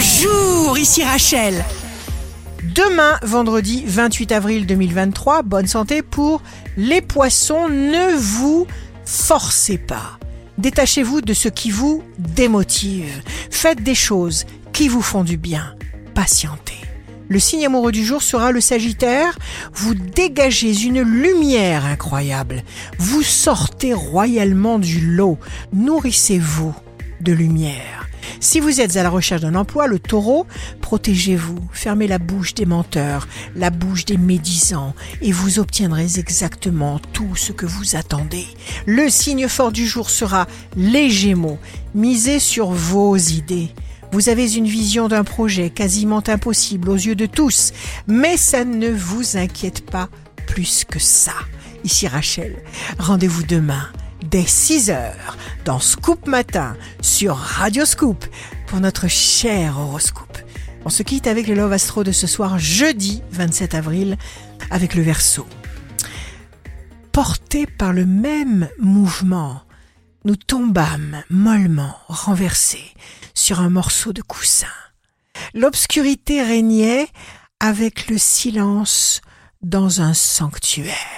Bonjour, ici Rachel. Demain, vendredi 28 avril 2023, bonne santé pour les poissons. Ne vous forcez pas. Détachez-vous de ce qui vous démotive. Faites des choses qui vous font du bien. Patientez. Le signe amoureux du jour sera le Sagittaire. Vous dégagez une lumière incroyable. Vous sortez royalement du lot. Nourrissez-vous de lumière. Si vous êtes à la recherche d'un emploi, le taureau, protégez-vous, fermez la bouche des menteurs, la bouche des médisants, et vous obtiendrez exactement tout ce que vous attendez. Le signe fort du jour sera les gémeaux. Misez sur vos idées. Vous avez une vision d'un projet quasiment impossible aux yeux de tous, mais ça ne vous inquiète pas plus que ça. Ici Rachel, rendez-vous demain dès 6 heures dans Scoop Matin sur Radio Scoop pour notre cher horoscope. On se quitte avec le Love Astro de ce soir, jeudi 27 avril, avec le Verseau. Porté par le même mouvement, nous tombâmes mollement renversés sur un morceau de coussin. L'obscurité régnait avec le silence dans un sanctuaire.